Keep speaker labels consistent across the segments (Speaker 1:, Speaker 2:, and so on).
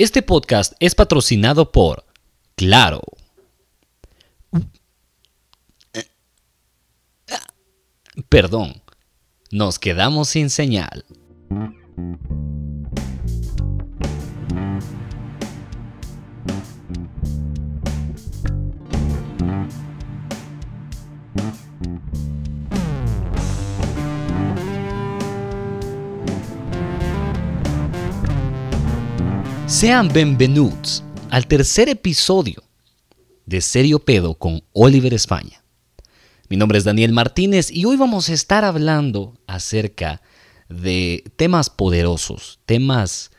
Speaker 1: Este podcast es patrocinado por Claro. Perdón, nos quedamos sin señal. Sean bienvenidos al tercer episodio de Serio Pedo con Oliver España. Mi nombre es Daniel Martínez y hoy vamos a estar hablando acerca de temas poderosos, temas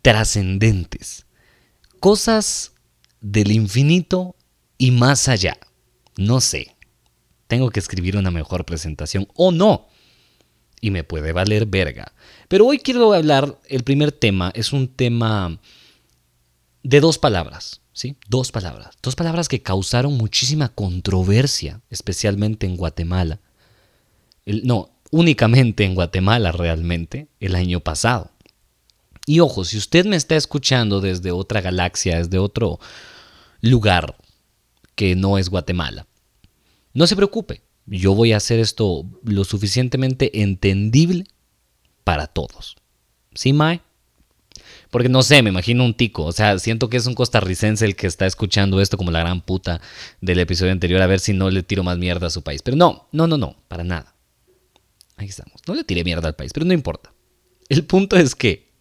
Speaker 1: trascendentes, cosas del infinito y más allá. No sé, tengo que escribir una mejor presentación o no y me puede valer verga. Pero hoy quiero hablar, el primer tema es un tema de dos palabras, ¿sí? Dos palabras. Dos palabras que causaron muchísima controversia, especialmente en Guatemala. no, únicamente en Guatemala realmente, el año pasado. Y ojo, si usted me está escuchando desde otra galaxia, desde otro lugar que no es Guatemala, no se preocupe yo voy a hacer esto lo suficientemente entendible para todos. ¿Sí, Mae? Porque no sé, me imagino un tico. O sea, siento que es un costarricense el que está escuchando esto como la gran puta del episodio anterior, a ver si no le tiro más mierda a su país. Pero no, no, no, no, para nada. Ahí estamos. No le tiré mierda al país, pero no importa. El punto es que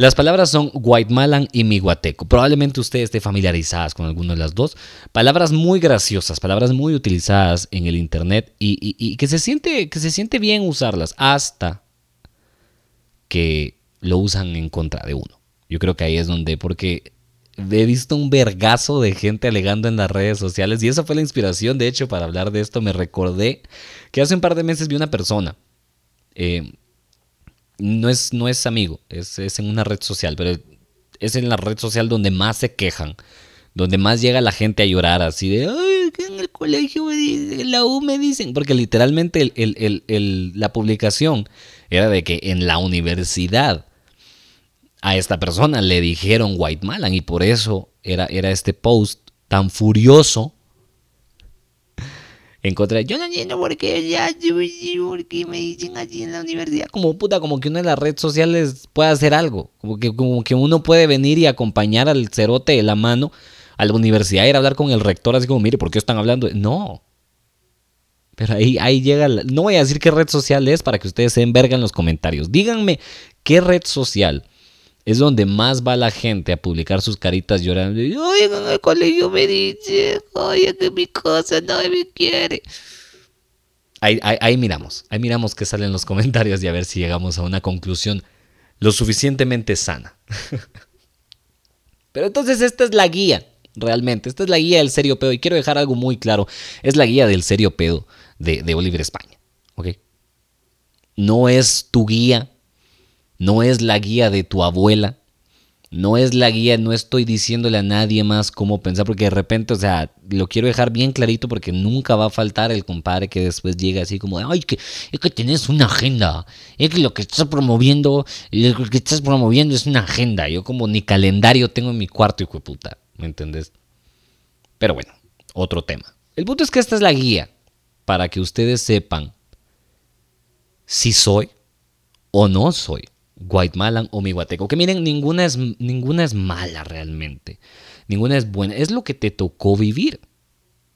Speaker 1: las palabras son Guaymalan y Miguateco. Probablemente usted esté familiarizadas con alguna de las dos. Palabras muy graciosas, palabras muy utilizadas en el internet y, que, se siente, que se siente bien usarlas hasta que lo usan en contra de uno. Yo creo que ahí es donde, porque he visto un vergazo de gente alegando en las redes sociales y esa fue la inspiración, de hecho, para hablar de esto. Me recordé que hace un par de meses vi una persona. Eh, no es, no es amigo, es, en una red social, pero es en la red social donde más se quejan, donde más llega la gente a llorar así de, ay, que en el colegio me dicen, en la U me dicen, porque literalmente la publicación era de que en la universidad a esta persona le dijeron White Malan y por eso era, era este post tan furioso encontré, yo no entiendo por qué ya, por qué me dicen así en la universidad. Como puta, como que una de las redes sociales puede hacer algo. Como que, como que uno puede venir y acompañar al cerote de la mano a la universidad ir a hablar con el rector así como, mire, ¿por qué están hablando? No. Pero ahí, ahí llega, no voy a decir qué red social es para que ustedes se envergan en los comentarios. Díganme qué red social es donde más va la gente a publicar sus caritas llorando. En el colegio me dice, oye, que mi cosa no me quiere. Ahí, miramos, ahí miramos qué salen los comentarios y a ver si llegamos a una conclusión lo suficientemente sana. Pero entonces esta es la guía, realmente, esta es la guía del serio pedo. Y quiero dejar algo muy claro, es la guía del serio pedo de, de Oliver España. ¿Ok? No es tu guía no es la guía de tu abuela, no es la guía, no estoy diciéndole a nadie más cómo pensar, porque de repente, o sea, lo quiero dejar bien clarito porque nunca va a faltar el compadre que después llega así como, ay, que, es que tienes una agenda, es que lo que estás promoviendo, lo que estás promoviendo es una agenda, yo como ni calendario tengo en mi cuarto, hijo de puta, ¿me entendés? Pero bueno, otro tema. El punto es que esta es la guía para que ustedes sepan si soy o no soy Guaymalan o Miguateco. Que miren, ninguna es, ninguna es mala realmente. Ninguna es buena. Es lo que te tocó vivir.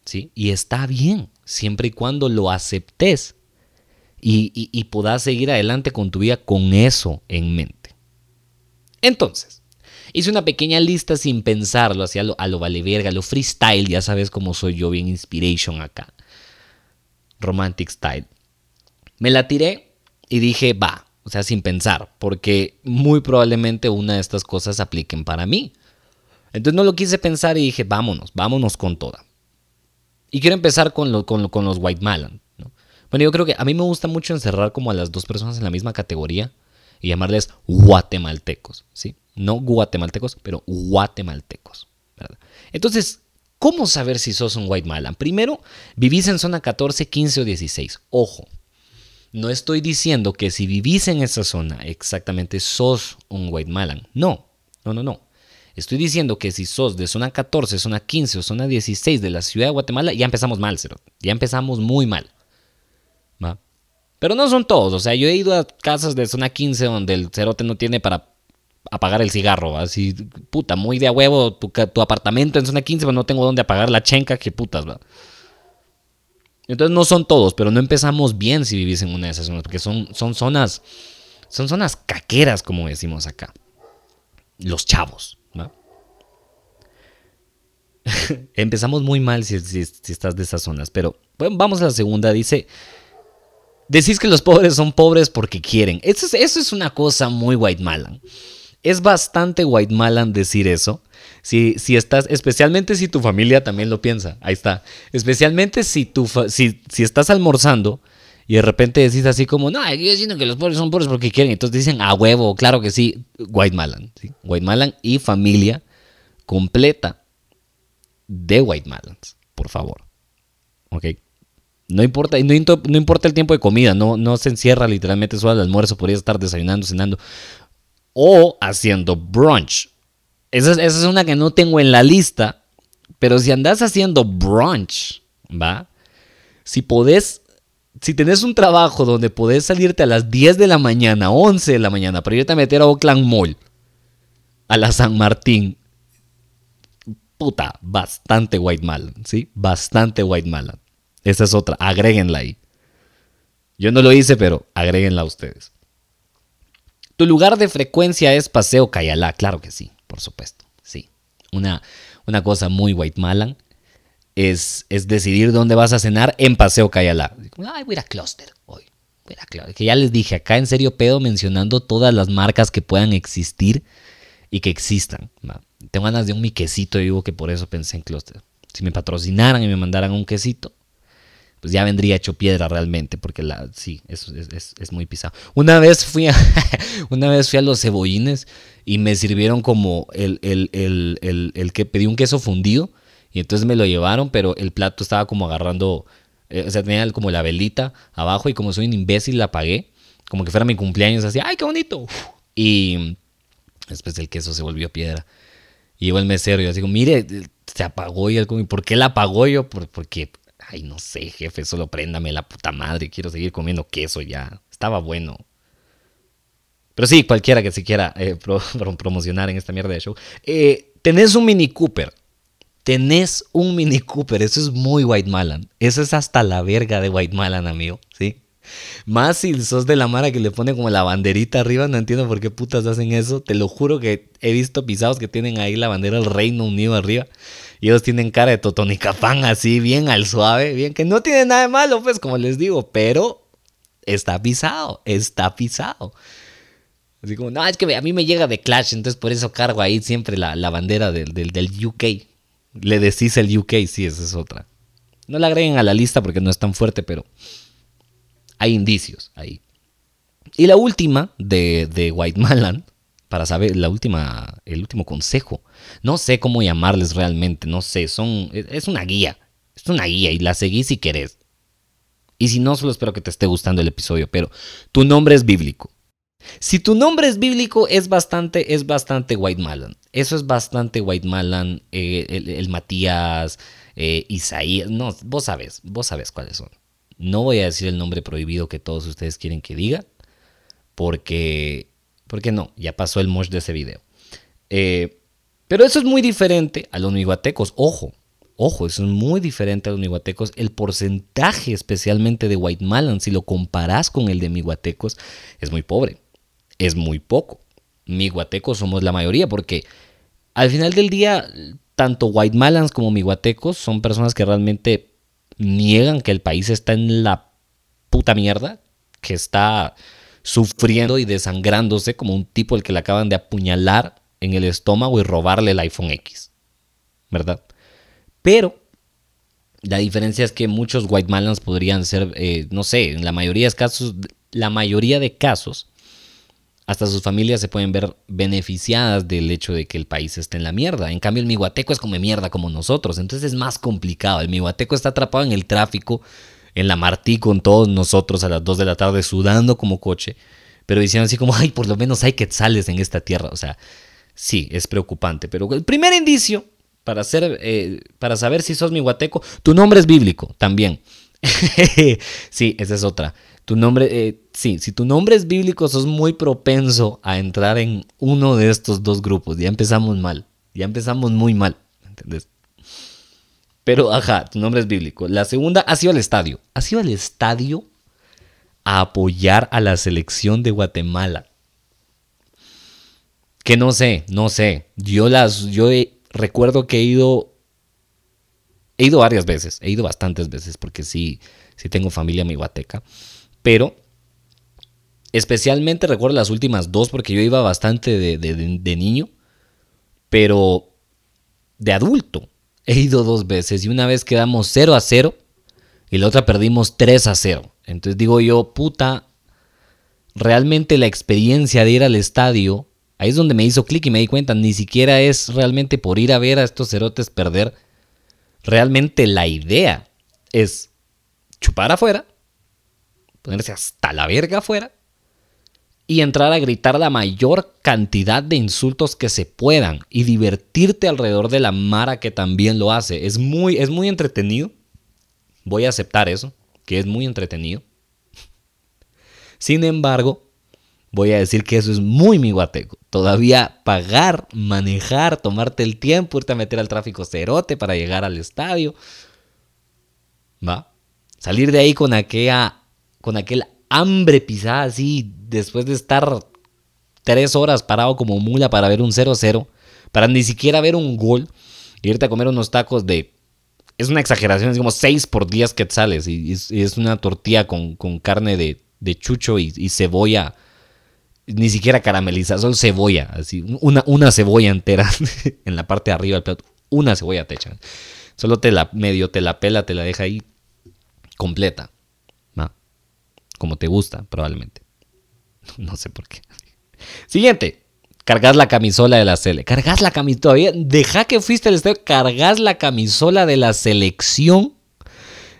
Speaker 1: ¿sí? Y está bien, siempre y cuando lo aceptes y, y, puedas seguir adelante con tu vida con eso en mente. Entonces, hice una pequeña lista sin pensarlo, así a lo, a lo vale verga, lo freestyle, ya sabes cómo soy yo, bien inspiration acá. Romantic style. Me la tiré y dije, va, o sea, sin pensar, porque muy probablemente una de estas cosas apliquen para mí. Entonces no lo quise pensar y dije, vámonos, vámonos con toda. Y quiero empezar con, con, los White Malan. Bueno, yo creo que a mí me gusta mucho encerrar como a las dos personas en la misma categoría y llamarles guatemaltecos, ¿sí? No guatemaltecos, pero guatemaltecos, Entonces, ¿cómo saber si sos un White Malan? Primero, vivís en zona 14, 15 o 16. Ojo, No estoy diciendo que si vivís en esa zona exactamente sos un Guaymalan. No, no, no, no. Estoy diciendo que si sos de zona 14, zona 15 o zona 16 de la ciudad de Guatemala, ya empezamos mal, cero. Ya empezamos muy mal. ¿Va? Pero no son todos. O sea, yo he ido a casas de zona 15 donde el cerote no tiene para apagar el cigarro. Así, puta, muy de a huevo tu, tu apartamento en zona 15, pero no tengo dónde apagar la chenca, que putas, ¿va? Entonces no son todos, pero no empezamos bien si vivís en una de esas zonas, porque son, son zonas, son zonas caqueras, como decimos acá. Los chavos. empezamos muy mal si, estás de esas zonas, pero bueno, vamos a la segunda. Dice, decís que los pobres son pobres porque quieren. Eso es, eso es una cosa muy white malan. Es bastante white malan decir eso. Si, si estás, especialmente si tu familia también lo piensa, ahí está. Especialmente si, tu si, si estás almorzando y de repente decís así como, no, yo diciendo que los pobres son pobres porque quieren. Entonces dicen, a huevo, claro que sí, white malan. White malan y familia completa de White Malans, por favor. ¿Ok? No importa, no, no, importa el tiempo de comida, no, no se encierra literalmente solo al almuerzo, podría estar desayunando, cenando o haciendo brunch. Esa es, esa es una que no tengo en la lista, pero si andas haciendo brunch, ¿va? Si podés, si tenés un trabajo donde podés salirte a las 10 de la mañana, 11 de la mañana, para irte a meter a Oakland Mall, a la San Martín, puta, bastante white malan, ¿sí? Bastante white malan. Esa es otra, agréguenla ahí. Yo no lo hice, pero agréguenla a ustedes. Tu lugar de frecuencia es Paseo Cayalá, claro que sí, por supuesto, sí. Una, una cosa muy white malan es, es decidir dónde vas a cenar en Paseo Cayalá. Ay, voy a ir a Cluster hoy. Voy a Que ya les dije, acá en serio pedo mencionando todas las marcas que puedan existir y que existan. Tengo ganas de un mi quesito, digo que por eso pensé en Cluster. Si me patrocinaran y me mandaran un quesito, pues ya vendría hecho piedra realmente, porque la, sí, eso es, muy pisado. Una vez fui a, una vez fui a los cebollines y me sirvieron como el, el, que pedí un queso fundido y entonces me lo llevaron, pero el plato estaba como agarrando, eh, o sea, tenía como la velita abajo y como soy un imbécil la apagué, como que fuera mi cumpleaños, así, ¡ay, qué bonito! Y después el queso se volvió piedra. Y llegó el mesero y yo digo, mire, se apagó y él como, ¿por qué la apagó yo? porque, ay, no sé, jefe, solo préndame la puta madre, quiero seguir comiendo queso ya. Estaba bueno. Pero sí, cualquiera que se quiera eh, promocionar en esta mierda de show. Eh, tenés un Mini Cooper. Tenés un Mini Cooper. Eso es muy White Malan. Eso es hasta la verga de White Malan, amigo. ¿Sí? Más si sos de la mara que le pone como la banderita arriba, no entiendo por qué putas hacen eso. Te lo juro que he visto pisados que tienen ahí la bandera del Reino Unido arriba. Y ellos tienen cara de totonicapán así, bien al suave, bien que no tiene nada de malo, pues como les digo, pero está pisado, está pisado. Así como, no, es que a mí me llega de Clash, entonces por eso cargo ahí siempre la, bandera del, del, del, UK. Le decís el UK, sí, esa es otra. No la agreguen a la lista porque no es tan fuerte, pero hay indicios ahí. Y la última de, de White Malan, para saber, la última, el último consejo. No sé cómo llamarles realmente, no sé, son, es una guía, es una guía y la seguís si querés. Y si no, solo espero que te esté gustando el episodio, pero tu nombre es bíblico. Si tu nombre es bíblico, es bastante, es bastante White Malan. Eso es bastante White Malan, eh, el, Matías, eh, Isaías, no, vos sabes, vos sabes cuáles son. No voy a decir el nombre prohibido que todos ustedes quieren que diga, porque, porque no, ya pasó el mosh de ese video. Eh, pero eso es muy diferente a los miguatecos. Ojo, ojo, eso es muy diferente a los miguatecos. El porcentaje especialmente de White Malan, si lo comparas con el de miguatecos, es muy pobre. Es muy poco. Miguatecos somos la mayoría porque al final del día, tanto White Malans como miguatecos son personas que realmente niegan que el país está en la puta mierda, que está sufriendo y desangrándose como un tipo el que le acaban de apuñalar en el estómago y robarle el iPhone X. ¿Verdad? Pero la diferencia es que muchos white malans podrían ser, eh, no sé, en la mayoría de casos, la mayoría de casos, hasta sus familias se pueden ver beneficiadas del hecho de que el país esté en la mierda. En cambio, el miguateco es como mierda como nosotros, entonces es más complicado. El miguateco está atrapado en el tráfico, en la Martí con todos nosotros a las 2 de la tarde sudando como coche, pero diciendo así como, ay, por lo menos hay quetzales en esta tierra. O sea, sí, es preocupante, pero el primer indicio para, hacer, eh, para saber si sos mi guateco, tu nombre es bíblico también. sí, esa es otra. Tu nombre, eh, sí, si tu nombre es bíblico, sos muy propenso a entrar en uno de estos dos grupos. Ya empezamos mal, ya empezamos muy mal, ¿entendés? Pero, ajá, tu nombre es bíblico. La segunda, ha sido al estadio. Ha sido al estadio a apoyar a la selección de Guatemala. Que no sé, no sé. Yo las, yo recuerdo que he ido, he ido varias veces, he ido bastantes veces porque sí, sí tengo familia mi Guateca. Pero especialmente recuerdo las últimas dos porque yo iba bastante de, de niño. Pero de adulto he ido dos veces y una vez quedamos 0 a 0 y la otra perdimos 3 a 0. Entonces digo yo, puta, realmente la experiencia de ir al estadio, ahí es donde me hizo clic y me di cuenta, ni siquiera es realmente por ir a ver a estos cerotes perder. Realmente la idea es chupar afuera, ponerse hasta la verga afuera y entrar a gritar la mayor cantidad de insultos que se puedan y divertirte alrededor de la mara que también lo hace. Es muy, es muy entretenido. Voy a aceptar eso, que es muy entretenido. Sin embargo, voy a decir que eso es muy mi guateco. Todavía pagar, manejar, tomarte el tiempo, irte a meter al tráfico cerote para llegar al estadio. ¿Va? Salir de ahí con aquella, con aquel hambre pisada así después de estar tres horas parado como mula para ver un 0-0, para ni siquiera ver un gol, y irte a comer unos tacos de... Es una exageración, es como 6 por 10 quetzales, y es, y es una tortilla con, carne de, de chucho y, cebolla, ni siquiera carameliza, solo cebolla, así, una, una cebolla entera en la parte de arriba del plato, una cebolla te echan. Solo te la medio, te la pela, te la deja ahí completa. Como te gusta, probablemente. No sé por qué. Siguiente. Cargas la camisola de la sele. Cargas la camisola. Todavía. Deja que fuiste al estadio. Cargas la camisola de la selección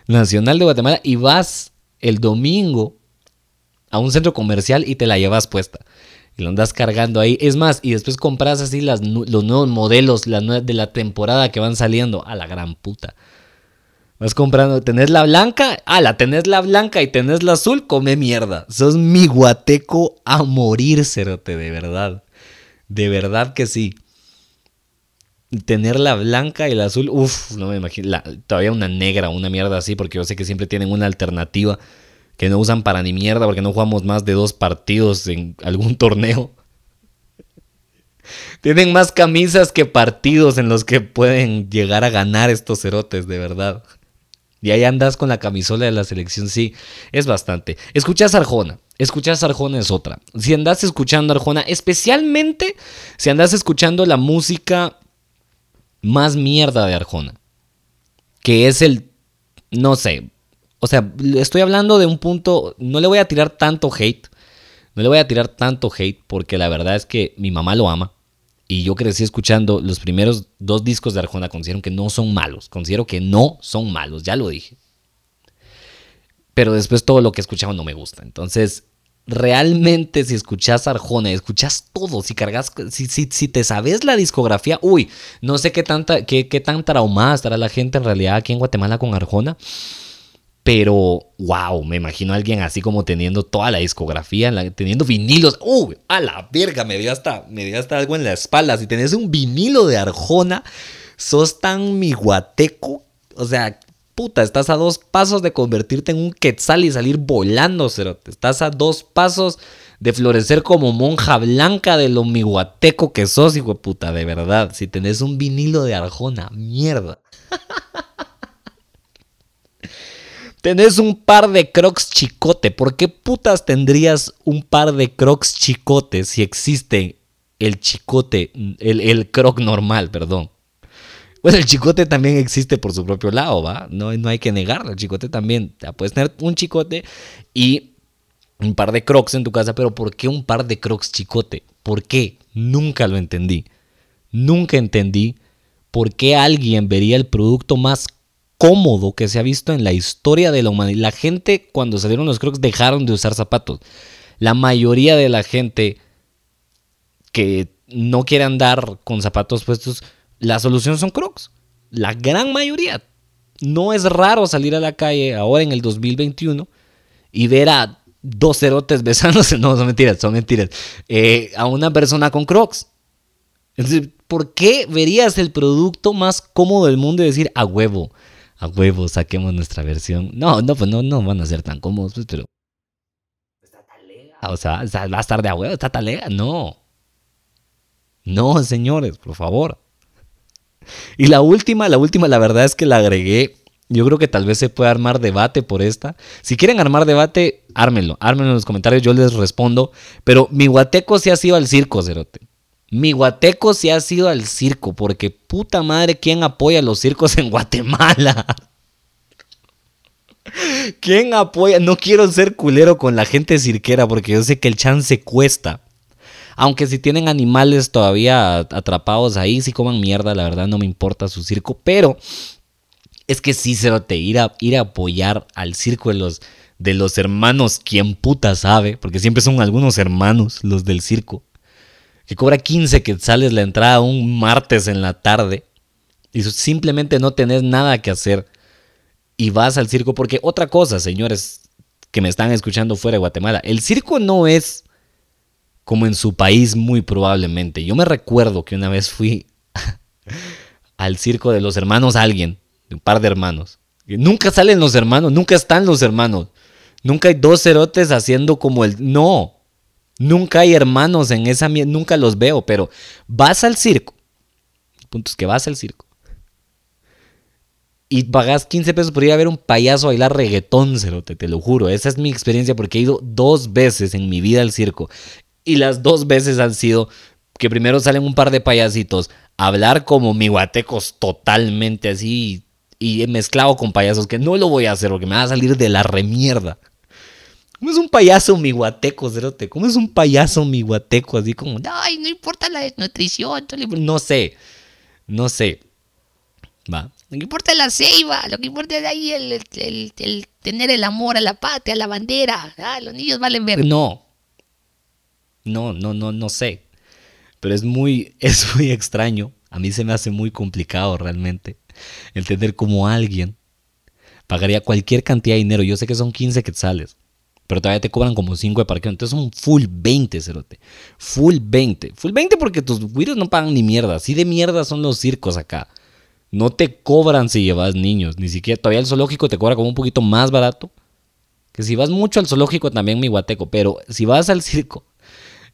Speaker 1: nacional de Guatemala y vas el domingo a un centro comercial y te la llevas puesta. Y lo andas cargando ahí. Es más, y después compras así las, los nuevos modelos de la temporada que van saliendo. A la gran puta. Vas comprando, tenés la blanca, ah, la tenés la blanca y tenés la azul, come mierda. Sos mi guateco a morir, cerote, de verdad. De verdad que sí. Tener la blanca y la azul, uff, no me imagino. todavía una negra, una mierda así, porque yo sé que siempre tienen una alternativa que no usan para ni mierda, porque no jugamos más de dos partidos en algún torneo. Tienen más camisas que partidos en los que pueden llegar a ganar estos cerotes, de verdad. Y ahí andas con la camisola de la selección, sí, es bastante. Escuchas Arjona, escuchas Arjona es otra. Si andas escuchando Arjona, especialmente si andas escuchando la música más mierda de Arjona, que es el, no sé, o sea, estoy hablando de un punto, no le voy a tirar tanto hate, no le voy a tirar tanto hate porque la verdad es que mi mamá lo ama. Y yo crecí escuchando los primeros dos discos de Arjona, considero que no son malos, considero que no son malos, ya lo dije. Pero después todo lo que escuchaba no me gusta. Entonces, realmente si escuchas Arjona, escuchas todo, si cargas, si, si, si, te sabes la discografía, uy, no sé qué, tanta, qué, qué tan traumada estará la gente en realidad aquí en Guatemala con Arjona. Pero, wow, me imagino a alguien así como teniendo toda la discografía, teniendo vinilos. ¡Uh! A la verga, me dio, hasta, me dio hasta algo en la espalda. Si tenés un vinilo de Arjona, sos tan miguateco. O sea, puta, estás a dos pasos de convertirte en un quetzal y salir volando, cero. Estás a dos pasos de florecer como monja blanca de lo miguateco que sos, hijo de puta, de verdad. Si tenés un vinilo de Arjona, mierda. Tenés un par de crocs chicote. ¿Por qué putas tendrías un par de crocs chicote si existe el chicote, el, el croc normal, perdón? Bueno, el chicote también existe por su propio lado, ¿va? No, no hay que negarlo. El chicote también. Puedes tener un chicote y un par de crocs en tu casa, pero ¿por qué un par de crocs chicote? ¿Por qué? Nunca lo entendí. Nunca entendí por qué alguien vería el producto más cómodo que se ha visto en la historia de la humanidad. La gente cuando salieron los crocs dejaron de usar zapatos. La mayoría de la gente que no quiere andar con zapatos puestos, la solución son crocs. La gran mayoría. No es raro salir a la calle ahora en el 2021 y ver a dos cerotes besándose. No, son mentiras, son mentiras. Eh, a una persona con crocs. Entonces, ¿por qué verías el producto más cómodo del mundo y decir a huevo? A huevo, saquemos nuestra versión. No, no, pues no, no van a ser tan cómodos, pues, pero. Está talega. O sea, va a estar de a huevo, está talega. No. No, señores, por favor. Y la última, la última, la verdad es que la agregué. Yo creo que tal vez se puede armar debate por esta. Si quieren armar debate, ármenlo. Ármenlo en los comentarios, yo les respondo. Pero mi guateco sí ha sido al circo, Cerote. Mi guateco sí ha sido al circo, porque puta madre, ¿quién apoya los circos en Guatemala? ¿Quién apoya? No quiero ser culero con la gente cirquera, porque yo sé que el chance cuesta. Aunque si tienen animales todavía atrapados ahí, sí coman mierda, la verdad no me importa su circo. Pero es que sí, Cerote, ir a, ir a apoyar al circo de los, de los hermanos, quien puta sabe, porque siempre son algunos hermanos los del circo, que cobra 15 sales la entrada un martes en la tarde y simplemente no tenés nada que hacer y vas al circo, porque otra cosa, señores que me están escuchando fuera de Guatemala, el circo no es como en su país muy probablemente. Yo me recuerdo que una vez fui al circo de los hermanos alguien, un par de hermanos. Nunca salen los hermanos, nunca están los hermanos. Nunca hay dos cerotes haciendo como el... No, nunca hay hermanos en esa... Nunca los veo, pero vas al circo. Punto es que vas al circo. Y pagas 15 pesos por ir a ver un payaso bailar reggaetón, cerote, te lo juro. Esa es mi experiencia porque he ido dos veces en mi vida al circo. Y las dos veces han sido que primero salen un par de payasitos a hablar como mi guatecos totalmente así y mezclado con payasos que no lo voy a hacer porque me va a salir de la remierda. ¿Cómo es un payaso mi guateco, cerote? ¿Cómo es un payaso mi guateco? Así como, ay, no importa la desnutrición. No sé, no sé. Va. Lo que importa es la ceiba, lo que importa es ahí el, el, tener el amor a la patria, a la bandera. Ah, los niños valen ver. No, no, no, no, no sé. Pero es muy, es muy extraño. A mí se me hace muy complicado realmente entender cómo alguien pagaría cualquier cantidad de dinero. Yo sé que son 15 quetzales, pero todavía te cobran como 5 de parqueo. Entonces son full 20, cerote. Full 20. Full 20 porque tus güiros no pagan ni mierda. Así de mierda son los circos acá. No te cobran si llevas niños. Ni siquiera todavía el zoológico te cobra como un poquito más barato. Que si vas mucho al zoológico también mi guateco. Pero si vas al circo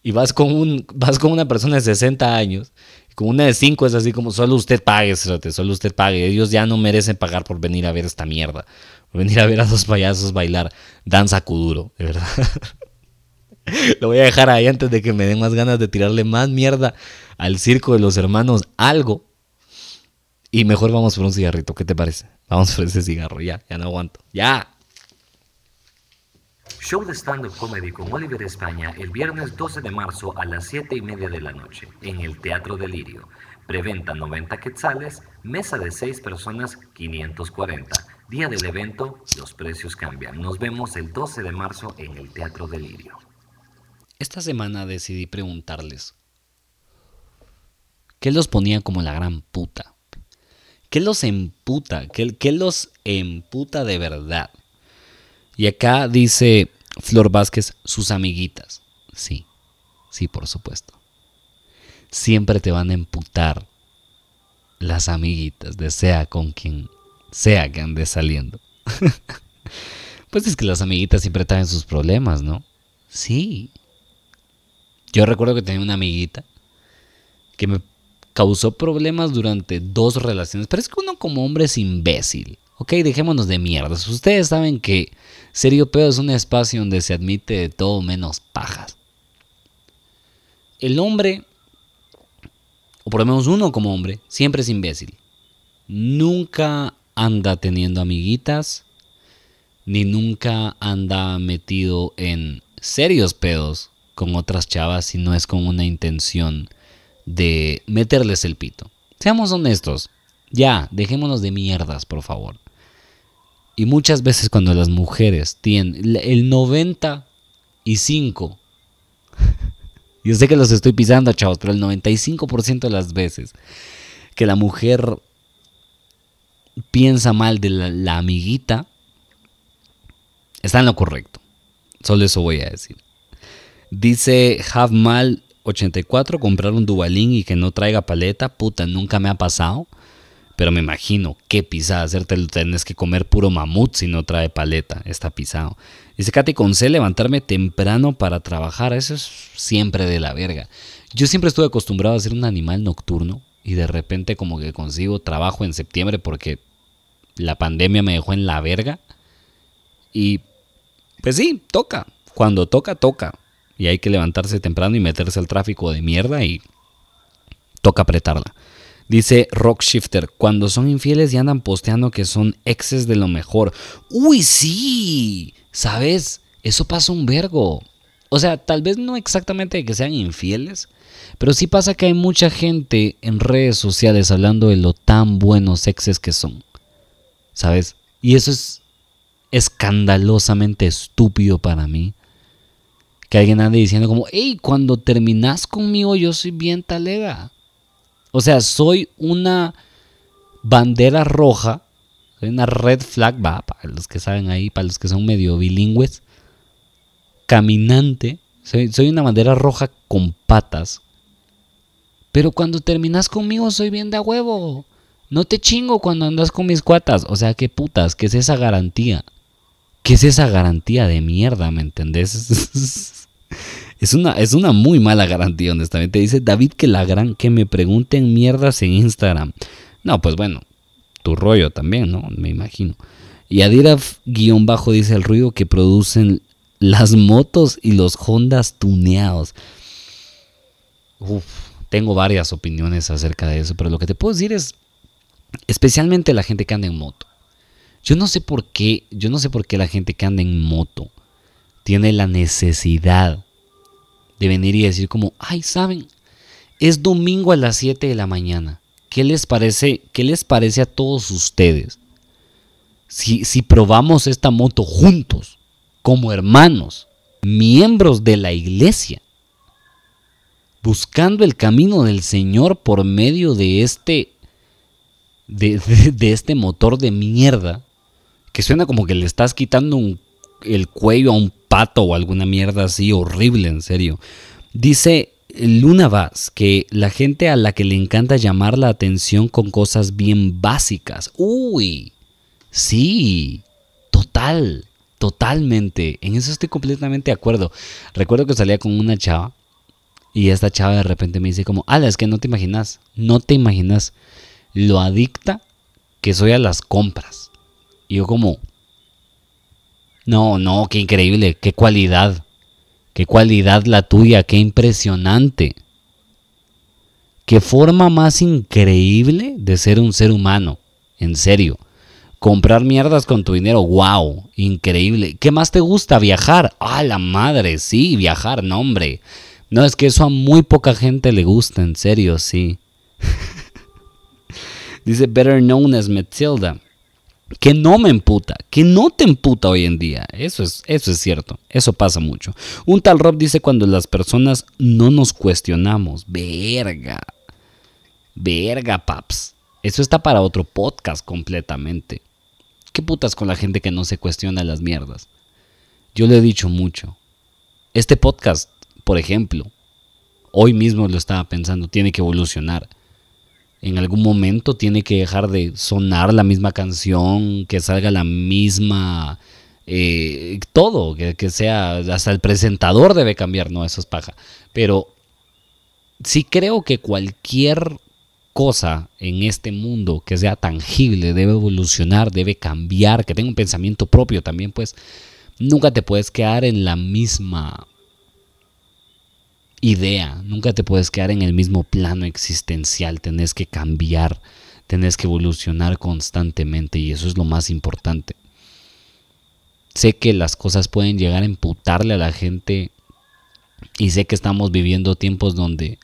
Speaker 1: y vas con, un, vas con una persona de 60 años, con una de 5 es así como solo usted pague, solo usted pague. Ellos ya no merecen pagar por venir a ver esta mierda. Venir a ver a dos payasos bailar danza kuduro, de verdad. Lo voy a dejar ahí antes de que me den más ganas de tirarle más mierda al circo de los hermanos algo. Y mejor vamos por un cigarrito, ¿qué te parece? Vamos por ese cigarro, ya, ya no aguanto. Ya.
Speaker 2: Show de stand-up comedy con Oliver España el viernes 12 de marzo a las 7 y media de la noche en el Teatro Delirio. Preventa 90 quetzales, mesa de 6 personas 540. Día del evento, los precios cambian. Nos vemos el 12 de marzo en el Teatro Delirio.
Speaker 1: Esta semana decidí preguntarles, ¿qué los ponía como la gran puta? ¿Qué los emputa? ¿Qué, qué los emputa de verdad? Y acá dice Flor Vázquez, sus amiguitas. Sí, sí, por supuesto. Siempre te van a emputar las amiguitas, de sea con quien sea que andes saliendo. pues es que las amiguitas siempre traen sus problemas, ¿no? Sí. Yo recuerdo que tenía una amiguita que me causó problemas durante dos relaciones, pero es que uno como hombre es imbécil. Ok, dejémonos de mierdas. Ustedes saben que Serio Pedo es un espacio donde se admite de todo menos pajas. El hombre, o por lo menos uno como hombre, siempre es imbécil. Nunca anda teniendo amiguitas, ni nunca anda metido en serios pedos con otras chavas si no es con una intención de meterles el pito. Seamos honestos. Ya, dejémonos de mierdas, por favor. Y muchas veces cuando las mujeres tienen el 95, yo sé que los estoy pisando, chavos, pero el 95% de las veces que la mujer piensa mal de la, amiguita, está en lo correcto. Solo eso voy a decir. Dice Have Mal 84, comprar un Dubalín y que no traiga paleta, puta, nunca me ha pasado. Pero me imagino qué pisada hacerte, tenés que comer puro mamut si no trae paleta, está pisado. Dice Katy C, levantarme temprano para trabajar, eso es siempre de la verga. Yo siempre estuve acostumbrado a ser un animal nocturno y de repente como que consigo trabajo en septiembre porque la pandemia me dejó en la verga. Y pues sí, toca. Cuando toca, toca. Y hay que levantarse temprano y meterse al tráfico de mierda y toca apretarla. Dice Rockshifter, cuando son infieles y andan posteando que son exes de lo mejor. Uy, sí, ¿sabes? Eso pasa un vergo. O sea, tal vez no exactamente que sean infieles, pero sí pasa que hay mucha gente en redes sociales hablando de lo tan buenos exes que son. ¿Sabes? Y eso es escandalosamente estúpido para mí. Que alguien ande diciendo como, hey, cuando terminas conmigo yo soy bien talega. O sea, soy una bandera roja, soy una red flag, va, para los que saben ahí, para los que son medio bilingües, caminante, soy una bandera roja con patas. Pero cuando terminas conmigo soy bien de huevo. No te chingo cuando andas con mis cuatas. O sea, qué putas, ¿qué es esa garantía? ¿Qué es esa garantía de mierda? ¿Me entendés? es, una, es una muy mala garantía, honestamente. Dice David que la gran que me pregunten mierdas en Instagram. No, pues bueno, tu rollo también, ¿no? Me imagino. Y Adiraf-bajo dice el ruido que producen las motos y los Hondas tuneados. Uf, tengo varias opiniones acerca de eso, pero lo que te puedo decir es Especialmente la gente que anda en moto. Yo no sé por qué, yo no sé por qué la gente que anda en moto tiene la necesidad de venir y decir como, ay, ¿saben? Es domingo a las 7 de la mañana. ¿Qué les parece, qué les parece a todos ustedes? Si, si probamos esta moto juntos, como hermanos, miembros de la iglesia, buscando el camino del Señor por medio de este de, este motor de mierda que suena como que le estás quitando el cuello a un pato o alguna mierda así horrible, en serio. Dice Luna Vaz que la gente a la que le encanta llamar la atención con cosas bien básicas. Uy, sí, total, totalmente. En eso estoy completamente de acuerdo. Recuerdo que salía con una chava y esta chava de repente me dice como, ala, es que no te imaginas, no te imaginas lo adicta que soy a las compras. Y yo como, no, no, qué increíble, qué cualidad, qué cualidad la tuya, qué impresionante. Qué forma más increíble de ser un ser humano, en serio. Comprar mierdas con tu dinero, wow, increíble. ¿Qué más te gusta? Viajar. Ah, la madre, sí, viajar, no, hombre. No, es que eso a muy poca gente le gusta, en serio, sí. Dice Better Known as Matilda. Que no me emputa, que no te emputa hoy en día. Eso es, eso es cierto, eso pasa mucho. Un tal Rob dice cuando las personas no nos cuestionamos. Verga. Verga, paps. Eso está para otro podcast completamente. ¿Qué putas con la gente que no se cuestiona las mierdas? Yo le he dicho mucho. Este podcast, por ejemplo, hoy mismo lo estaba pensando, tiene que evolucionar en algún momento tiene que dejar de sonar la misma canción, que salga la misma... Eh, todo, que, sea, hasta el presentador debe cambiar, no, eso es paja. Pero sí creo que cualquier cosa en este mundo que sea tangible debe evolucionar, debe cambiar, que tenga un pensamiento propio también, pues nunca te puedes quedar en la misma idea, nunca te puedes quedar en el mismo plano existencial, tenés que cambiar, tenés que evolucionar constantemente y eso es lo más importante. Sé que las cosas pueden llegar a emputarle a la gente y sé que estamos viviendo tiempos donde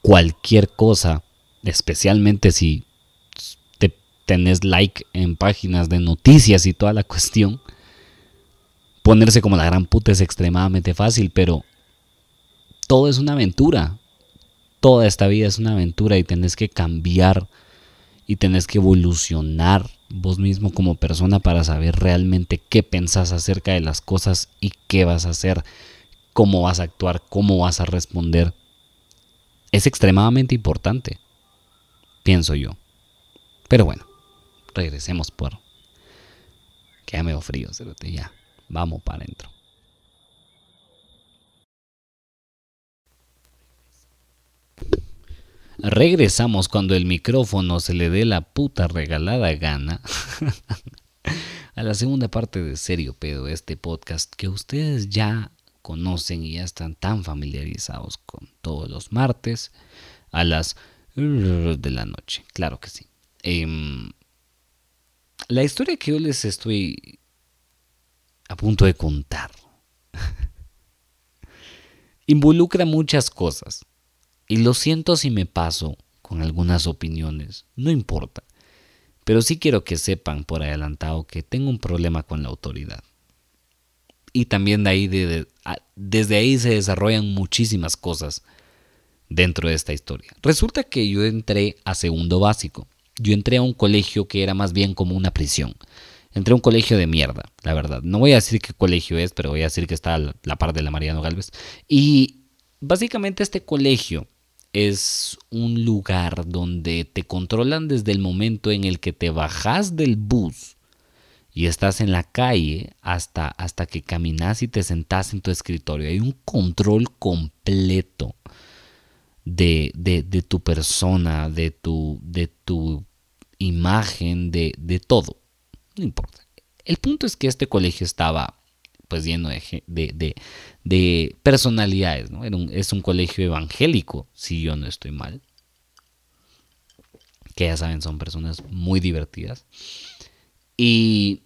Speaker 1: cualquier cosa, especialmente si te, tenés like en páginas de noticias y toda la cuestión, ponerse como la gran puta es extremadamente fácil, pero todo es una aventura. Toda esta vida es una aventura y tenés que cambiar y tenés que evolucionar vos mismo como persona para saber realmente qué pensás acerca de las cosas y qué vas a hacer, cómo vas a actuar, cómo vas a responder. Es extremadamente importante, pienso yo. Pero bueno, regresemos por... Que ya me frío, ya. Vamos para adentro. Regresamos cuando el micrófono se le dé la puta regalada gana a la segunda parte de Serio Pedo, este podcast que ustedes ya conocen y ya están tan familiarizados con todos los martes a las de la noche. Claro que sí. Em, la historia que yo les estoy a punto de contar involucra muchas cosas. Y lo siento si me paso con algunas opiniones, no importa. Pero sí quiero que sepan por adelantado que tengo un problema con la autoridad. Y también de ahí desde ahí se desarrollan muchísimas cosas dentro de esta historia. Resulta que yo entré a segundo básico yo entré a un colegio que era más bien como una prisión. Entré a un colegio de mierda, la verdad. No voy a decir qué colegio es, pero voy a decir que está a la par de la Mariano Galvez. Y básicamente este colegio es un lugar donde te controlan desde el momento en el que te bajas del bus y estás en la calle hasta, hasta que caminas y te sentás en tu escritorio. Hay un control completo de, de, de tu persona, de tu, de tu imagen, de, de todo. No importa. El punto es que este colegio estaba pues lleno de, de, de, personalidades, ¿no? es un colegio evangélico, si yo no estoy mal. Que ya saben, son personas muy divertidas. Y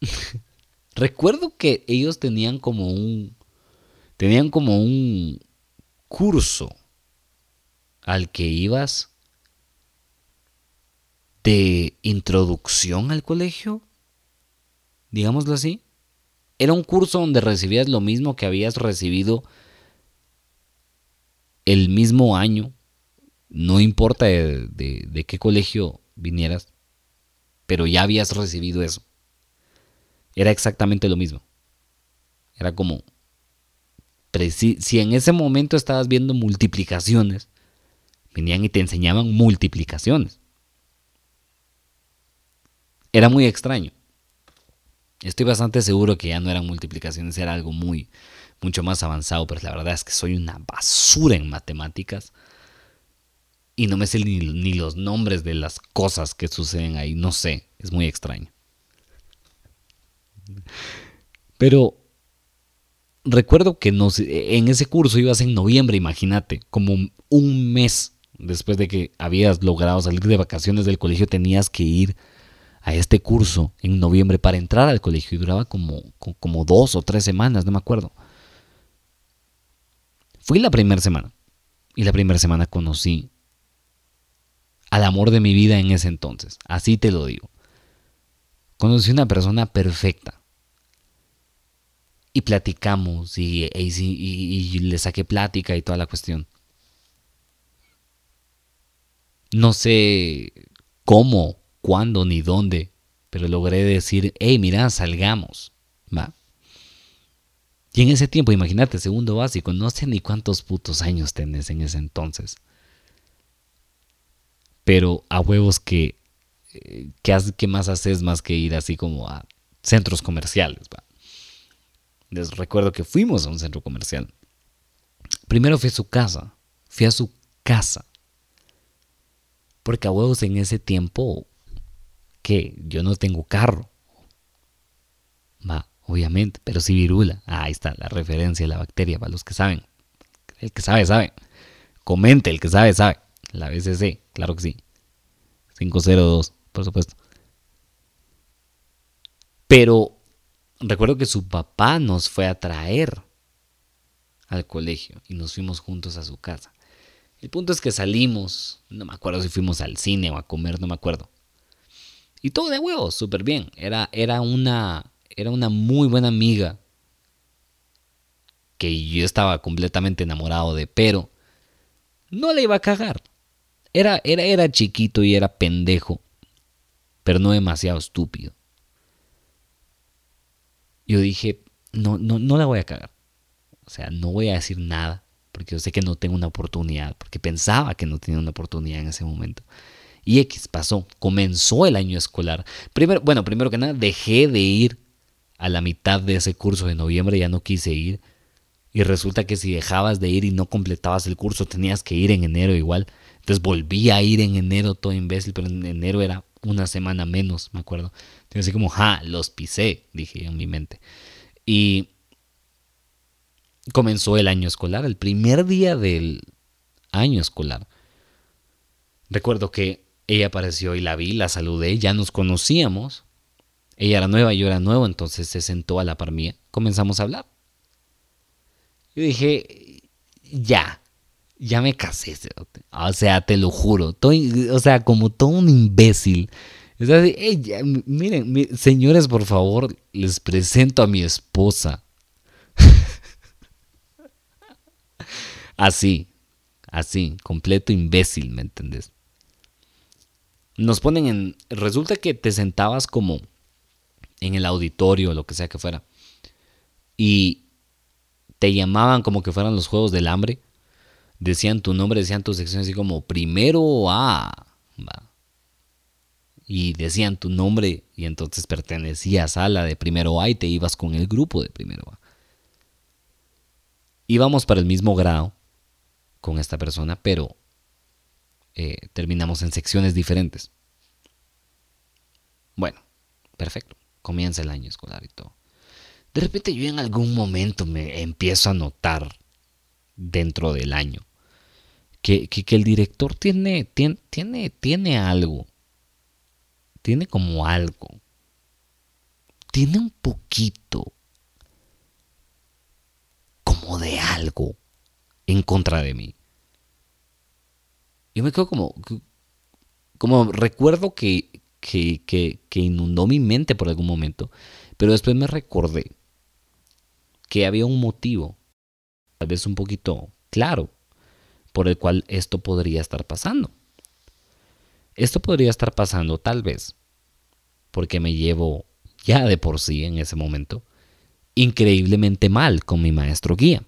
Speaker 1: recuerdo que ellos tenían como un tenían como un curso al que ibas de introducción al colegio, digámoslo así. Era un curso donde recibías lo mismo que habías recibido el mismo año, no importa de, qué colegio vinieras, pero ya habías recibido eso. Era exactamente lo mismo. Era como, si en ese momento estabas viendo multiplicaciones, venían y te enseñaban multiplicaciones. Era muy extraño. Estoy bastante seguro que ya no eran multiplicaciones, era algo muy, mucho más avanzado, pero la verdad es que soy una basura en matemáticas y no me sé ni, ni los nombres de las cosas que suceden ahí, no sé, es muy extraño. Pero recuerdo que en ese curso ibas en noviembre, imagínate, como un mes después de que habías logrado salir de vacaciones del colegio, tenías que ir a este curso en noviembre para entrar al colegio y duraba como, como dos o tres semanas, no me acuerdo. Fui la primera semana y la primera semana conocí al amor de mi vida en ese entonces, así te lo digo. Conocí una persona perfecta y platicamos y, y le saqué plática y toda la cuestión. No sé cómo cuándo ni dónde, pero logré decir, hey, mira, salgamos. ¿Va? Y en ese tiempo, imagínate, segundo básico, no sé ni cuántos putos años tenés en ese entonces. Pero a huevos que, eh, ¿qué, más haces más que ir así como a centros comerciales? ¿va? Les recuerdo que fuimos a un centro comercial. Primero fui a su casa, fui a su casa. Porque a huevos en ese tiempo que yo no tengo carro. Va, obviamente, pero sí virula. Ah, ahí está la referencia de la bacteria para los que saben. El que sabe, sabe. Comente, el que sabe, sabe. La BCC, claro que sí. 502, por supuesto. Pero recuerdo que su papá nos fue a traer al colegio y nos fuimos juntos a su casa. El punto es que salimos, no me acuerdo si fuimos al cine o a comer, no me acuerdo. Y todo de huevo, súper bien. Era, era, una, era una muy buena amiga que yo estaba completamente enamorado de, pero no le iba a cagar. Era, era, era chiquito y era pendejo, pero no demasiado estúpido. Yo dije, no, no, no la voy a cagar. O sea, no voy a decir nada, porque yo sé que no tengo una oportunidad, porque pensaba que no tenía una oportunidad en ese momento. Y X pasó, comenzó el año escolar. Primero, bueno, primero que nada, dejé de ir a la mitad de ese curso de noviembre, ya no quise ir. Y resulta que si dejabas de ir y no completabas el curso, tenías que ir en enero igual. Entonces volví a ir en enero todo imbécil, pero en enero era una semana menos, me acuerdo. Entonces así como, ja, los pisé, dije en mi mente. Y comenzó el año escolar, el primer día del año escolar. Recuerdo que ella apareció y la vi, la saludé, ya nos conocíamos. Ella era nueva, yo era nuevo, entonces se sentó a la par mía. Comenzamos a hablar. Yo dije, ya, ya me casé. O sea, te lo juro. o sea, como todo un imbécil. miren, señores, por favor, les presento a mi esposa. así, así, completo imbécil, ¿me entendés? Nos ponen en... Resulta que te sentabas como en el auditorio lo que sea que fuera. Y te llamaban como que fueran los Juegos del Hambre. Decían tu nombre, decían tu sección así como primero A. Y decían tu nombre y entonces pertenecías a la de primero A y te ibas con el grupo de primero A. Íbamos para el mismo grado con esta persona, pero eh, terminamos en secciones diferentes. Bueno, perfecto. Comienza el año escolar y todo. De repente yo en algún momento me empiezo a notar dentro del año que, que, el director tiene, tiene, tiene, tiene algo. Tiene como algo. Tiene un poquito como de algo en contra de mí yo me quedo como, como recuerdo que, que, que, inundó mi mente por algún momento, pero después me recordé que había un motivo, tal vez un poquito claro, por el cual esto podría estar pasando. Esto podría estar pasando tal vez porque me llevo ya de por sí en ese momento increíblemente mal con mi maestro guía.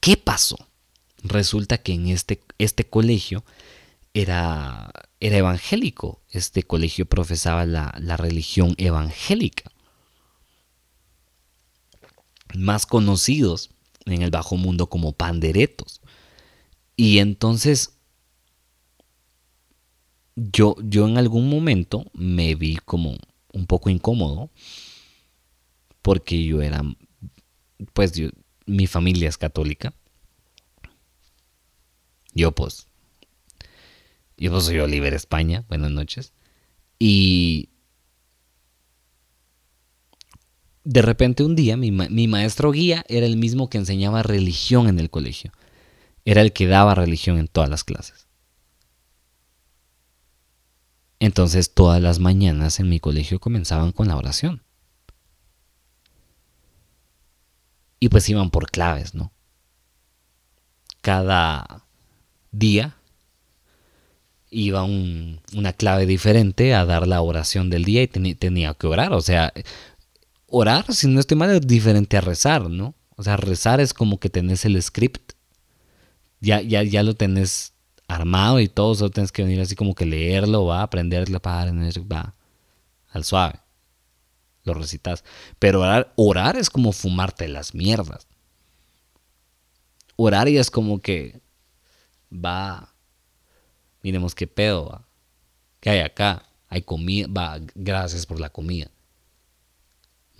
Speaker 1: ¿Qué pasó? Resulta que en este este colegio era, era evangélico. Este colegio profesaba la, la religión evangélica. Más conocidos en el bajo mundo como panderetos. Y entonces yo, yo en algún momento me vi como un poco incómodo porque yo era, pues mi familia es católica yo pues, yo pues soy Oliver España, buenas noches. Y de repente un día mi, mi, maestro guía era el mismo que enseñaba religión en el colegio. Era el que daba religión en todas las clases. Entonces todas las mañanas en mi colegio comenzaban con la oración. Y pues iban por claves, ¿no? Cada día iba una clave diferente a dar la oración del día y tenía que orar. O sea, orar, si no estoy mal, es diferente a rezar, ¿no? O sea, rezar es como que tenés el script, ya, ya, ya lo tenés armado y todo, solo tienes que venir así como que leerlo, va, aprenderlo, va, al suave. Lo recitas. Pero orar, orar es como fumarte las mierdas. Orar y es como que va, miremos qué pedo, va. ¿Qué hay acá? Hay comida, va, gracias por la comida.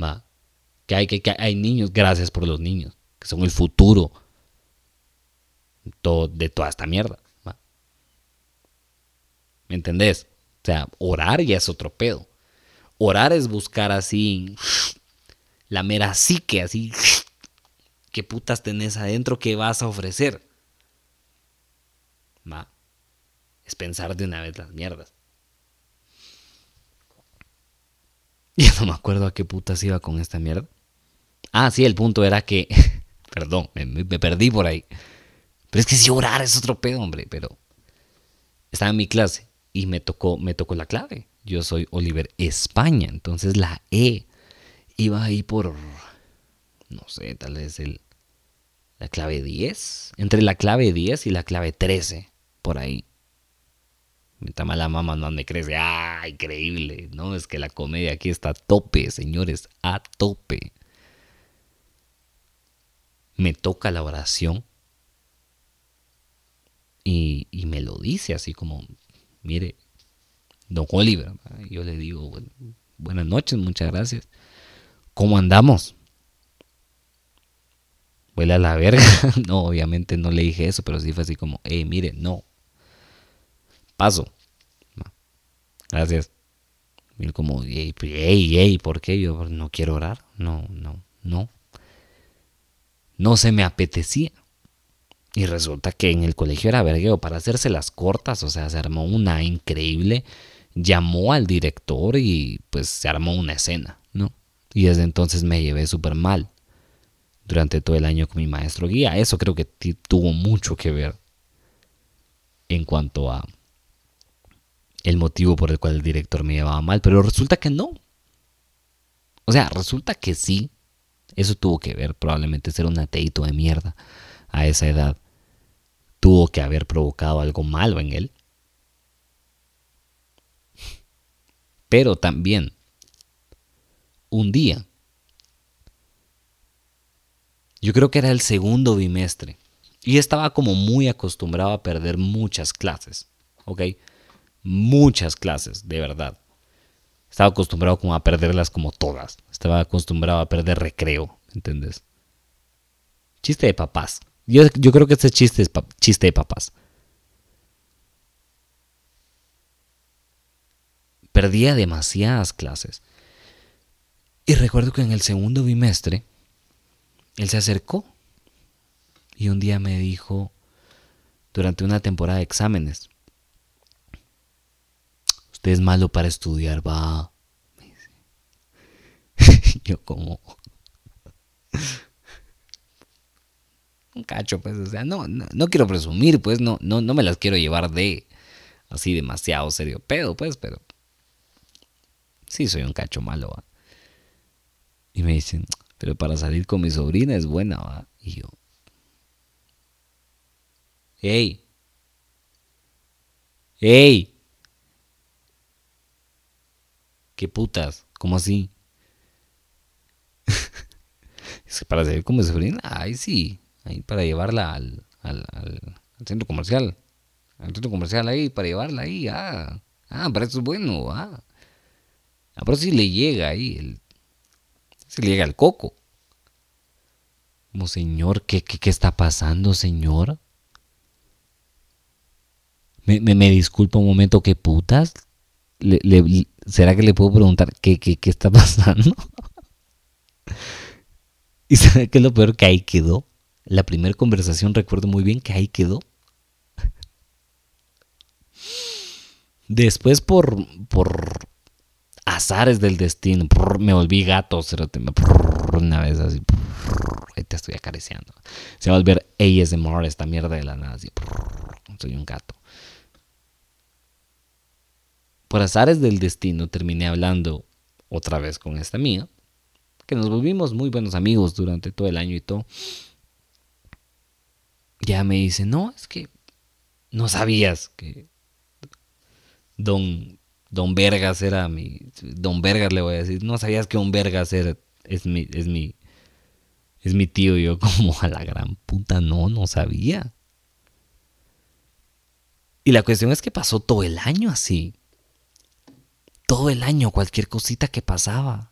Speaker 1: Va. Que hay, que, hay niños, gracias por los niños, que son el futuro todo, de toda esta mierda. ¿va? ¿Me entendés? O sea, orar ya es otro pedo. Orar es buscar así la mera psique, así. ¿Qué putas tenés adentro que vas a ofrecer? Va. Es pensar de una vez las mierdas. Ya no me acuerdo a qué putas iba con esta mierda. Ah, sí, el punto era que. Perdón, me, perdí por ahí. Pero es que si orar es otro pedo, hombre. Pero estaba en mi clase y me tocó, me tocó la clave. Yo soy Oliver España, entonces la E iba ahí por, no sé, tal vez el, la clave 10, entre la clave 10 y la clave 13, por ahí. Mientras mala mamá no me crece, ¡ah, increíble! No, es que la comedia aquí está a tope, señores, a tope. Me toca la oración y, me lo dice así como, mire, don Oliver. Yo le digo, buenas noches, muchas gracias. ¿Cómo andamos? Huele a la verga. no, obviamente no le dije eso, pero sí fue así como, hey, mire, no. Paso. Gracias. Y como, hey, hey, hey, ¿por qué? Yo no quiero orar. No, no, no. No se me apetecía. Y resulta que en el colegio era vergueo para hacerse las cortas, o sea, se armó una increíble llamó al director y pues se armó una escena, ¿no? Y desde entonces me llevé súper mal durante todo el año con mi maestro guía. Eso creo que tuvo mucho que ver en cuanto a el motivo por el cual el director me llevaba mal, pero resulta que no. O sea, resulta que sí. Eso tuvo que ver, probablemente ser un ateito de mierda a esa edad. Tuvo que haber provocado algo malo en él. Pero también, un día, yo creo que era el segundo bimestre, y estaba como muy acostumbrado a perder muchas clases, ¿ok? Muchas clases, de verdad. Estaba acostumbrado como a perderlas como todas. Estaba acostumbrado a perder recreo, ¿entendés? Chiste de papás. Yo, yo creo que ese chiste es chiste de papás. Perdía demasiadas clases. Y recuerdo que en el segundo bimestre, él se acercó y un día me dijo, durante una temporada de exámenes, es malo para estudiar, va. Yo como... un cacho, pues, o sea, no, no, quiero presumir, pues, no, no, no me las quiero llevar de así demasiado serio pedo, pues, pero sí soy un cacho malo, ¿va? Y me dicen, pero para salir con mi sobrina es buena, ¿va? Y yo, ¡Ey! ¡Ey! ¿Qué putas? ¿Cómo así? es que para salir con mi ay sí, ahí para llevarla al, al, al, centro comercial. Al centro comercial ahí, para llevarla ahí, ah, ah, para eso es bueno, ah. Ah, pero si le llega ahí, el, si le llega el coco. Como, señor, ¿qué, qué, está pasando, señor? Me, me, disculpa un momento, ¿qué putas? ¿Será que le puedo preguntar qué, qué, qué está pasando? ¿Y sabe qué es lo peor? Que ahí quedó. La primera conversación recuerdo muy bien que ahí quedó. Después por, por azares del destino. me volví gato, una vez así. te estoy acariciando. Se va a volver ASMR esta mierda de la nada. Así, soy un gato. Por azares del destino terminé hablando otra vez con esta mía. Que nos volvimos muy buenos amigos durante todo el año y todo. Ya me dice, no, es que no sabías que don Don Vergas era mi. Don Vergas le voy a decir. No sabías que Don Vergas era, es mi. Es mi. Es mi tío. yo, como a la gran puta, no, no sabía. Y la cuestión es que pasó todo el año así. Todo el año, cualquier cosita que pasaba.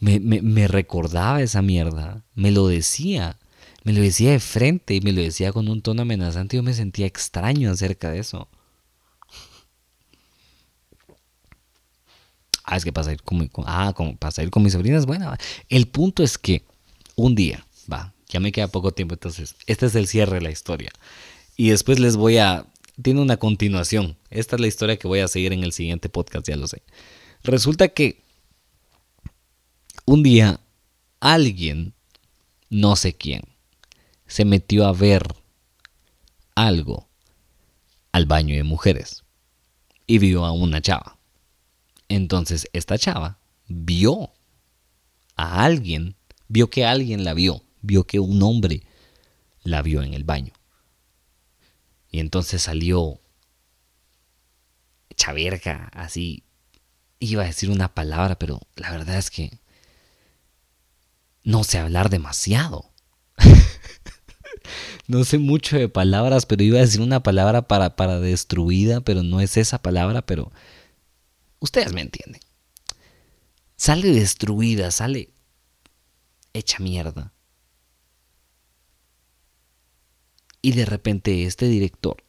Speaker 1: Me, me, recordaba esa mierda. Me lo decía. Me lo decía de frente y me lo decía con un tono amenazante. Yo me sentía extraño acerca de eso. Ah, es que pasa ir con, ah, como pasa ir con mis sobrinas, bueno. El punto es que un día, va, ya me queda poco tiempo, entonces, este es el cierre de la historia. Y después les voy a, tiene una continuación. Esta es la historia que voy a seguir en el siguiente podcast, ya lo sé. Resulta que un día alguien, no sé quién, se metió a ver algo al baño de mujeres y vio a una chava. Entonces esta chava vio a alguien, vio que alguien la vio, vio que un hombre la vio en el baño. Y entonces salió chaverga, así. Iba a decir una palabra, pero la verdad es que no sé hablar demasiado. no sé mucho de palabras, pero iba a decir una palabra para, para destruida, pero no es esa palabra, pero ustedes me entienden. Sale destruida, sale hecha mierda. Y de repente este director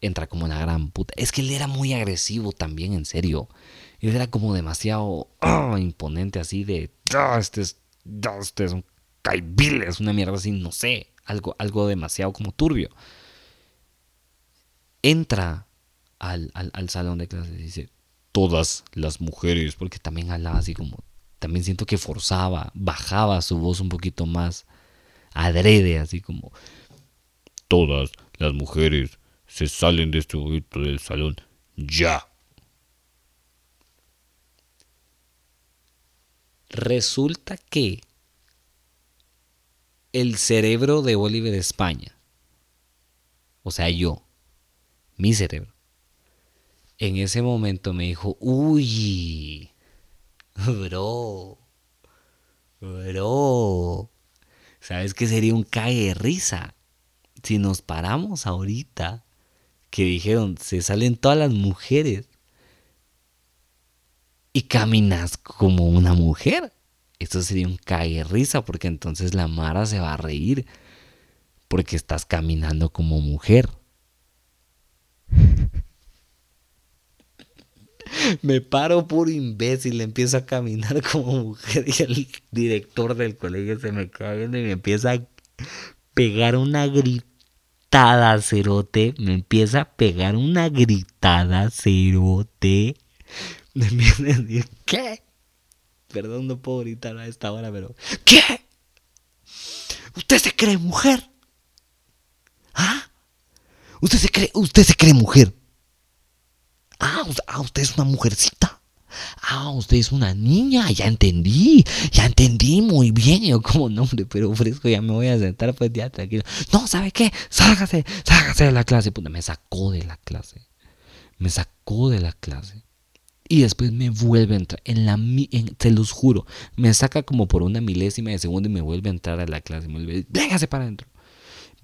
Speaker 1: entra como una gran puta. Es que él era muy agresivo también, en serio. Él era como demasiado ah, imponente así de... Ah, este es, este es un caibiles, una mierda así, no sé. Algo, algo demasiado como turbio. Entra al, al salón de clases y dice, todas las mujeres, porque también hablaba así como, también siento que forzaba, bajaba su voz un poquito más adrede, así como, todas las mujeres se salen de este momento del salón ya. Resulta que el cerebro de Oliver España, o sea, yo, mi cerebro, en ese momento me dijo, uy, bro, bro, ¿sabes que sería un cague de risa? Si nos paramos ahorita que dijeron, se salen todas las mujeres y caminas como una mujer. Esto sería un cague risa porque entonces la Mara se va a reír porque estás caminando como mujer. Me paro por imbécil, empiezo a caminar como mujer y el director del colegio se me cae y me empieza a pegar una grita gritada, cerote. Me empieza a pegar una gritada, cerote. Me empieza a decir, ¿qué? Perdón, no puedo gritar a esta hora, pero. ¿Qué? ¿Usted se cree mujer? ¿Ah? ¿Usted se cree, usted se cree mujer? Ah, ah usted es una mujercita. Ah, usted es una niña, ya entendí, ya entendí muy bien. Yo como nombre, pero fresco, ya me voy a sentar pues ya tranquilo. No, ¿sabe qué? Sálgase, sálgase de la clase. Puta, me sacó de la clase. Me sacó de la clase. Y después me vuelve a entrar. En la, en, te los juro, me saca como por una milésima de segundo y me vuelve a entrar a la clase. Me vuelve, véngase para adentro.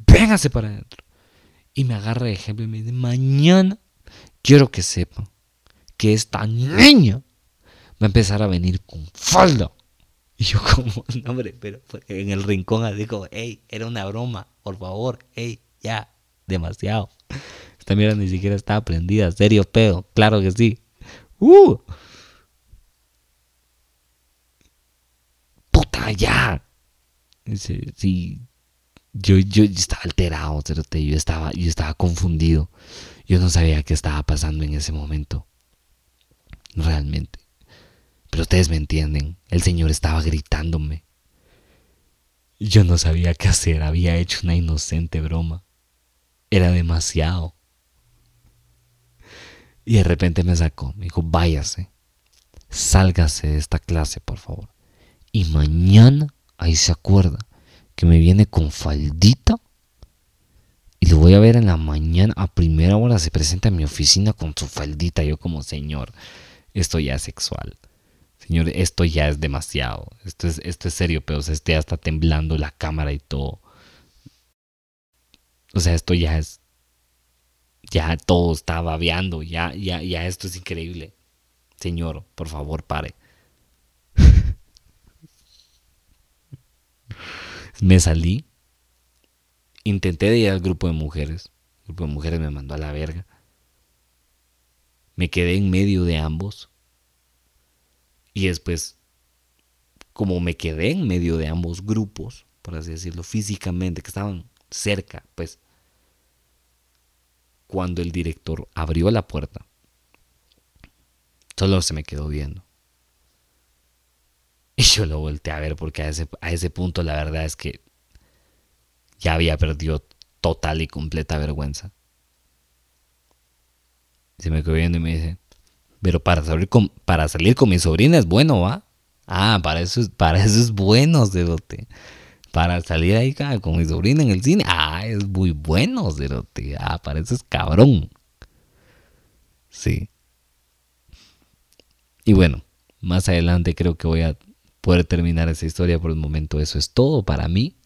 Speaker 1: Véngase para adentro. Y me agarra de ejemplo y me dice, mañana quiero que sepa que esta niña va a empezar a venir con falda. Y yo como, no hombre, pero en el rincón así como, hey, era una broma, por favor, hey, ya, demasiado. Esta mierda ni siquiera estaba prendida, serio pedo, claro que sí. ¡Uh! ¡Puta, ya! Sí, yo, yo, estaba alterado, yo estaba, yo estaba confundido. Yo no sabía qué estaba pasando en ese momento realmente. Pero ustedes me entienden, el Señor estaba gritándome. Yo no sabía qué hacer, había hecho una inocente broma. Era demasiado. Y de repente me sacó, me dijo, váyase, sálgase de esta clase, por favor. Y mañana, ahí se acuerda, que me viene con faldita y lo voy a ver en la mañana, a primera hora se presenta en mi oficina con su faldita. Yo como, señor, esto ya es sexual. Señor, esto ya es demasiado. Esto es, esto es serio, pero sea, ya está temblando la cámara y todo. O sea, esto ya es. Ya todo está babeando. Ya, ya, ya esto es increíble. Señor, por favor, pare. me salí. Intenté de ir al grupo de mujeres. El grupo de mujeres me mandó a la verga. Me quedé en medio de ambos. Y después, como me quedé en medio de ambos grupos, por así decirlo, físicamente, que estaban cerca, pues, cuando el director abrió la puerta, solo se me quedó viendo. Y yo lo volteé a ver porque a ese, a ese punto la verdad es que ya había perdido total y completa vergüenza. Se me quedó viendo y me dice, pero para salir con, para salir con mi sobrina es bueno, ¿va? Ah, para eso, para eso es bueno, Cerote. Para salir ahí con mi sobrina en el cine. Ah, es muy bueno, Cerote. Ah, para eso es cabrón. Sí. Y bueno, más adelante creo que voy a poder terminar esa historia. Por el momento eso es todo para mí.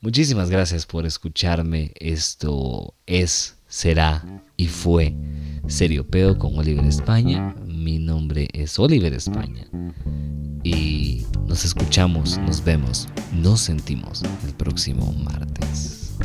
Speaker 1: Muchísimas gracias por escucharme. Esto es, será y fue Serio Pedo con Oliver España. Mi nombre es Oliver España. Y nos escuchamos, nos vemos, nos sentimos el próximo martes.